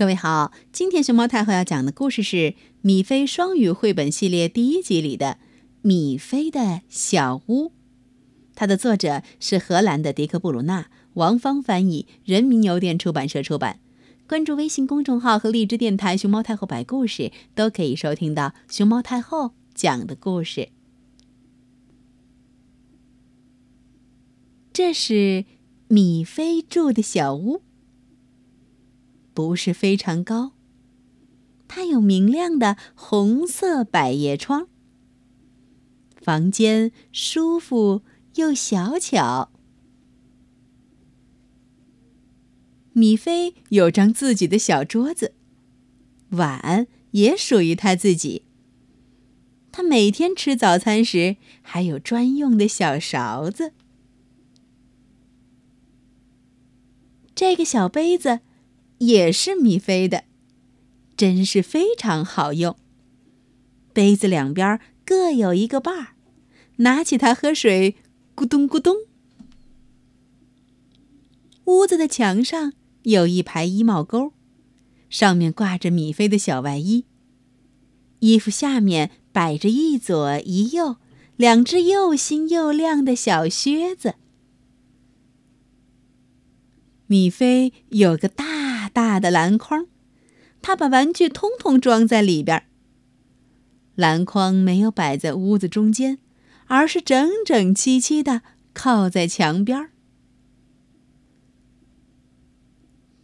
各位好，今天熊猫太后要讲的故事是《米菲双语绘本系列》第一集里的《米菲的小屋》，它的作者是荷兰的迪克·布鲁纳，王芳翻译，人民邮电出版社出版。关注微信公众号和荔枝电台“熊猫太后摆故事”，都可以收听到熊猫太后讲的故事。这是米菲住的小屋。不是非常高。它有明亮的红色百叶窗，房间舒服又小巧。米菲有张自己的小桌子，碗也属于他自己。他每天吃早餐时还有专用的小勺子。这个小杯子。也是米菲的，真是非常好用。杯子两边各有一个把儿，拿起它喝水，咕咚咕咚。屋子的墙上有一排衣帽钩，上面挂着米菲的小外衣。衣服下面摆着一左一右两只又新又亮的小靴子。米菲有个大。大的篮筐，他把玩具通通装在里边。篮筐没有摆在屋子中间，而是整整齐齐的靠在墙边。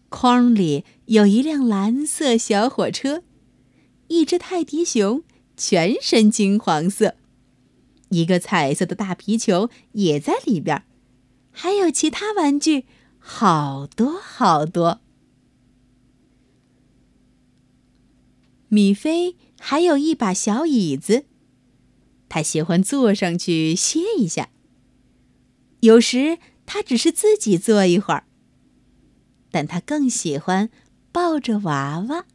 筐里有一辆蓝色小火车，一只泰迪熊，全身金黄色，一个彩色的大皮球也在里边，还有其他玩具，好多好多。米菲还有一把小椅子，他喜欢坐上去歇一下。有时他只是自己坐一会儿，但他更喜欢抱着娃娃。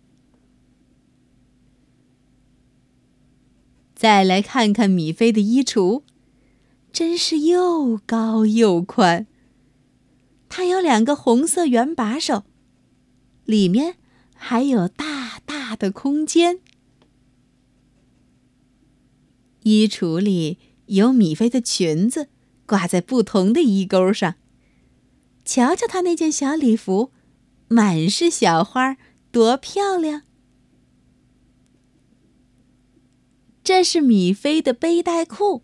再来看看米菲的衣橱，真是又高又宽。它有两个红色圆把手，里面还有大。大的空间，衣橱里有米菲的裙子，挂在不同的衣钩上。瞧瞧她那件小礼服，满是小花，多漂亮！这是米菲的背带裤，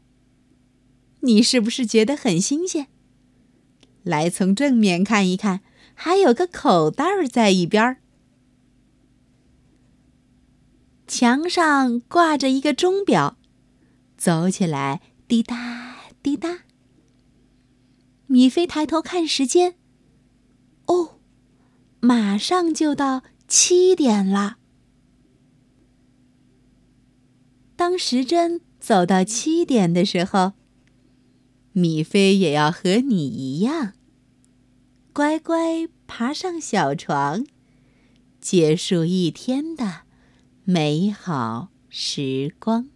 你是不是觉得很新鲜？来，从正面看一看，还有个口袋在一边。墙上挂着一个钟表，走起来滴答滴答。米菲抬头看时间，哦，马上就到七点了。当时针走到七点的时候，米菲也要和你一样，乖乖爬上小床，结束一天的。美好时光。